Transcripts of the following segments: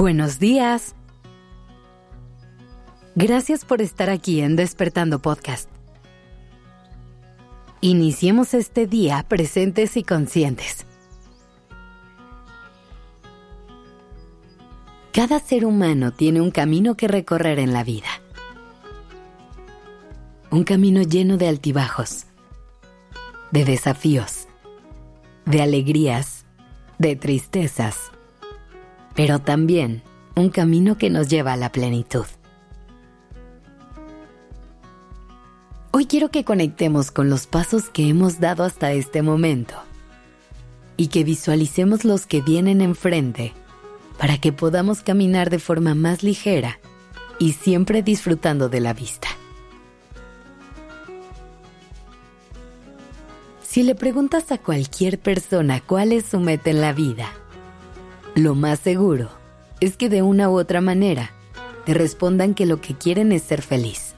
Buenos días. Gracias por estar aquí en Despertando Podcast. Iniciemos este día presentes y conscientes. Cada ser humano tiene un camino que recorrer en la vida. Un camino lleno de altibajos, de desafíos, de alegrías, de tristezas pero también un camino que nos lleva a la plenitud. Hoy quiero que conectemos con los pasos que hemos dado hasta este momento y que visualicemos los que vienen enfrente para que podamos caminar de forma más ligera y siempre disfrutando de la vista. Si le preguntas a cualquier persona cuál es su meta en la vida, lo más seguro es que de una u otra manera te respondan que lo que quieren es ser feliz.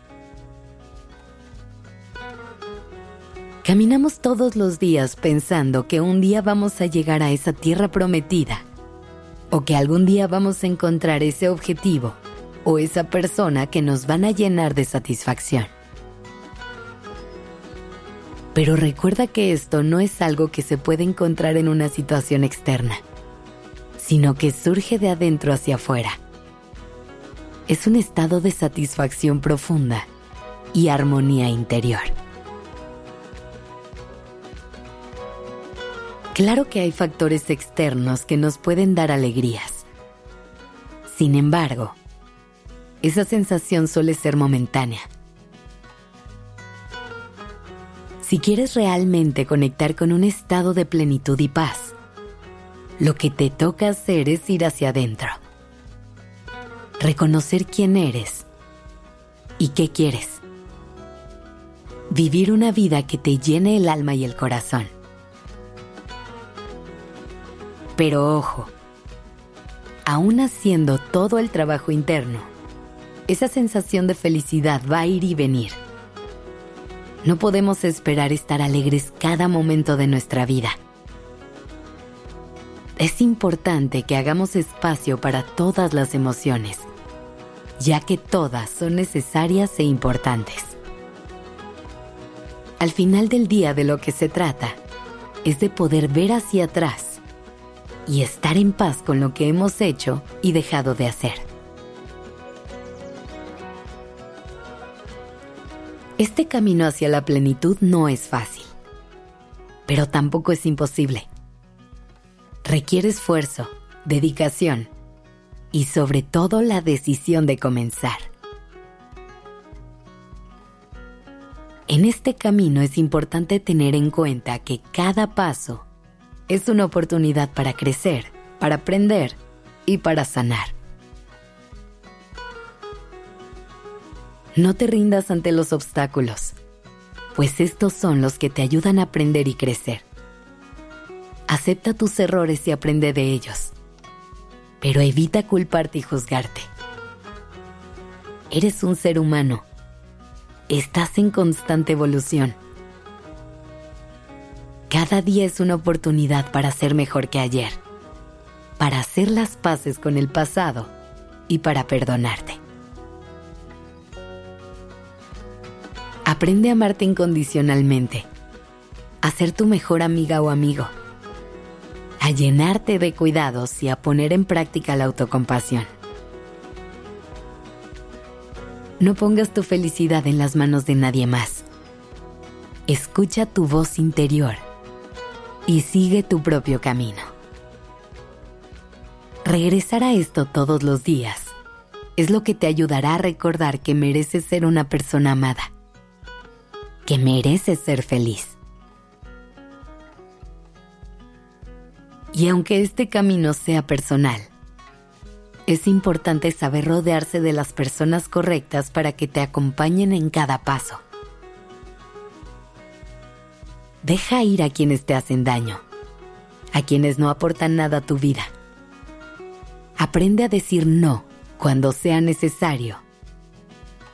Caminamos todos los días pensando que un día vamos a llegar a esa tierra prometida o que algún día vamos a encontrar ese objetivo o esa persona que nos van a llenar de satisfacción. Pero recuerda que esto no es algo que se puede encontrar en una situación externa sino que surge de adentro hacia afuera. Es un estado de satisfacción profunda y armonía interior. Claro que hay factores externos que nos pueden dar alegrías. Sin embargo, esa sensación suele ser momentánea. Si quieres realmente conectar con un estado de plenitud y paz, lo que te toca hacer es ir hacia adentro. Reconocer quién eres y qué quieres. Vivir una vida que te llene el alma y el corazón. Pero ojo, aún haciendo todo el trabajo interno, esa sensación de felicidad va a ir y venir. No podemos esperar estar alegres cada momento de nuestra vida es importante que hagamos espacio para todas las emociones, ya que todas son necesarias e importantes. Al final del día de lo que se trata es de poder ver hacia atrás y estar en paz con lo que hemos hecho y dejado de hacer. Este camino hacia la plenitud no es fácil, pero tampoco es imposible requiere esfuerzo, dedicación y sobre todo la decisión de comenzar. En este camino es importante tener en cuenta que cada paso es una oportunidad para crecer, para aprender y para sanar. No te rindas ante los obstáculos, pues estos son los que te ayudan a aprender y crecer. Acepta tus errores y aprende de ellos. Pero evita culparte y juzgarte. Eres un ser humano. Estás en constante evolución. Cada día es una oportunidad para ser mejor que ayer, para hacer las paces con el pasado y para perdonarte. Aprende a amarte incondicionalmente, a ser tu mejor amiga o amigo a llenarte de cuidados y a poner en práctica la autocompasión. No pongas tu felicidad en las manos de nadie más. Escucha tu voz interior y sigue tu propio camino. Regresar a esto todos los días es lo que te ayudará a recordar que mereces ser una persona amada, que mereces ser feliz Y aunque este camino sea personal, es importante saber rodearse de las personas correctas para que te acompañen en cada paso. Deja ir a quienes te hacen daño, a quienes no aportan nada a tu vida. Aprende a decir no cuando sea necesario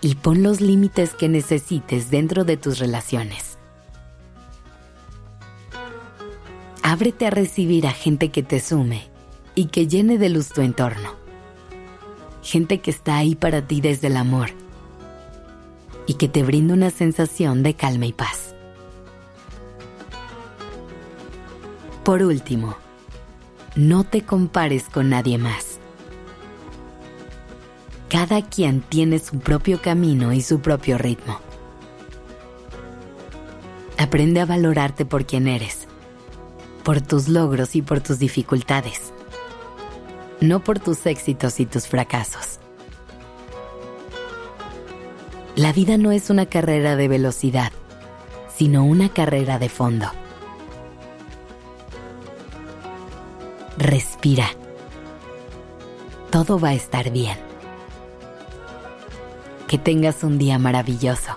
y pon los límites que necesites dentro de tus relaciones. Ábrete a recibir a gente que te sume y que llene de luz tu entorno. gente que está ahí para ti desde el amor y que te brinda una sensación de calma y paz. Por último, no te compares con nadie más. Cada quien tiene su propio camino y su propio ritmo. Aprende a valorarte por quien eres, por tus logros y por tus dificultades, no por tus éxitos y tus fracasos. La vida no es una carrera de velocidad, sino una carrera de fondo. Respira. Todo va a estar bien. Que tengas un día maravilloso.